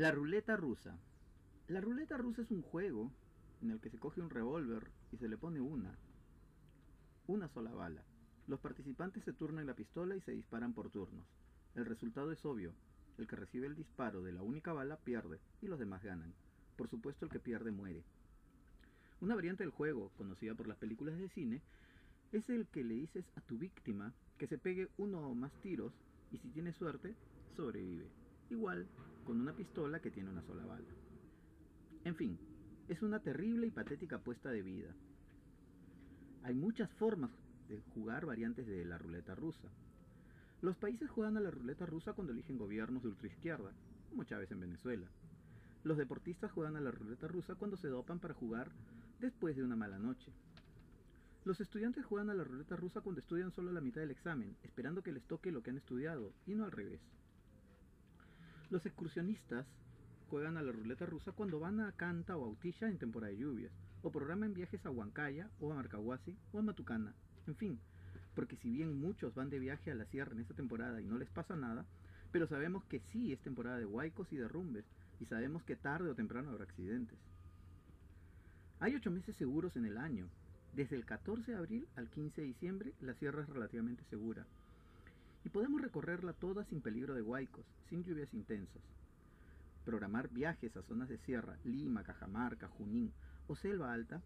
La ruleta rusa. La ruleta rusa es un juego en el que se coge un revólver y se le pone una, una sola bala. Los participantes se turnan la pistola y se disparan por turnos. El resultado es obvio. El que recibe el disparo de la única bala pierde y los demás ganan. Por supuesto el que pierde muere. Una variante del juego, conocida por las películas de cine, es el que le dices a tu víctima que se pegue uno o más tiros y si tiene suerte, sobrevive. Igual con una pistola que tiene una sola bala. En fin, es una terrible y patética apuesta de vida. Hay muchas formas de jugar variantes de la ruleta rusa. Los países juegan a la ruleta rusa cuando eligen gobiernos de ultraizquierda, como Chávez en Venezuela. Los deportistas juegan a la ruleta rusa cuando se dopan para jugar después de una mala noche. Los estudiantes juegan a la ruleta rusa cuando estudian solo la mitad del examen, esperando que les toque lo que han estudiado, y no al revés. Los excursionistas juegan a la ruleta rusa cuando van a Canta o Autilla en temporada de lluvias, o programan viajes a Huancaya o a Marcahuasi o a Matucana, en fin, porque si bien muchos van de viaje a la sierra en esta temporada y no les pasa nada, pero sabemos que sí es temporada de huaicos y derrumbes, y sabemos que tarde o temprano habrá accidentes. Hay ocho meses seguros en el año. Desde el 14 de abril al 15 de diciembre la sierra es relativamente segura. Y podemos recorrerla toda sin peligro de huaicos, sin lluvias intensas. Programar viajes a zonas de sierra, Lima, Cajamarca, Junín o Selva Alta,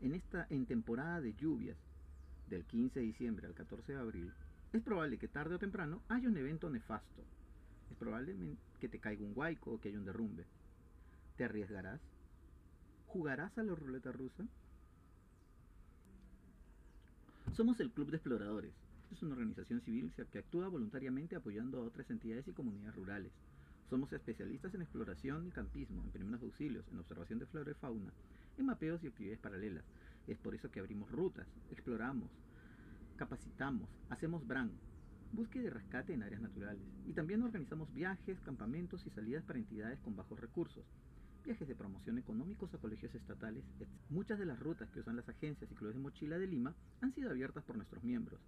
en esta en temporada de lluvias, del 15 de diciembre al 14 de abril, es probable que tarde o temprano haya un evento nefasto. Es probable que te caiga un huaico o que haya un derrumbe. ¿Te arriesgarás? ¿Jugarás a la ruleta rusa? Somos el Club de Exploradores. Es una organización civil que actúa voluntariamente apoyando a otras entidades y comunidades rurales. Somos especialistas en exploración y campismo, en primeros auxilios, en observación de flora y fauna, en mapeos y actividades paralelas. Es por eso que abrimos rutas, exploramos, capacitamos, hacemos BRAN, búsqueda y rescate en áreas naturales. Y también organizamos viajes, campamentos y salidas para entidades con bajos recursos, viajes de promoción económicos a colegios estatales, etc. Muchas de las rutas que usan las agencias y clubes de mochila de Lima han sido abiertas por nuestros miembros.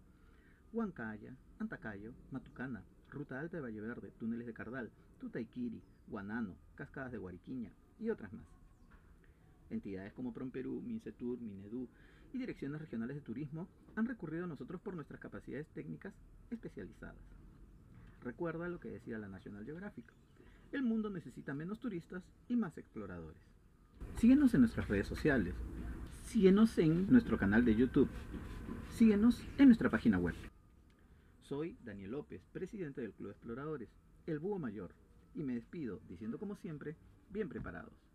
Huancaya, Antacayo, Matucana, Ruta Alta de Valle Verde, Túneles de Cardal, Tutaiquiri, Guanano, Cascadas de Guariquiña y otras más. Entidades como Promperú, Mincetur, Minedu y direcciones regionales de turismo han recurrido a nosotros por nuestras capacidades técnicas especializadas. Recuerda lo que decía la National Geographic. El mundo necesita menos turistas y más exploradores. Síguenos en nuestras redes sociales. Síguenos en nuestro canal de YouTube. Síguenos en nuestra página web. Soy Daniel López, presidente del Club Exploradores, el Búho Mayor, y me despido diciendo como siempre, bien preparados.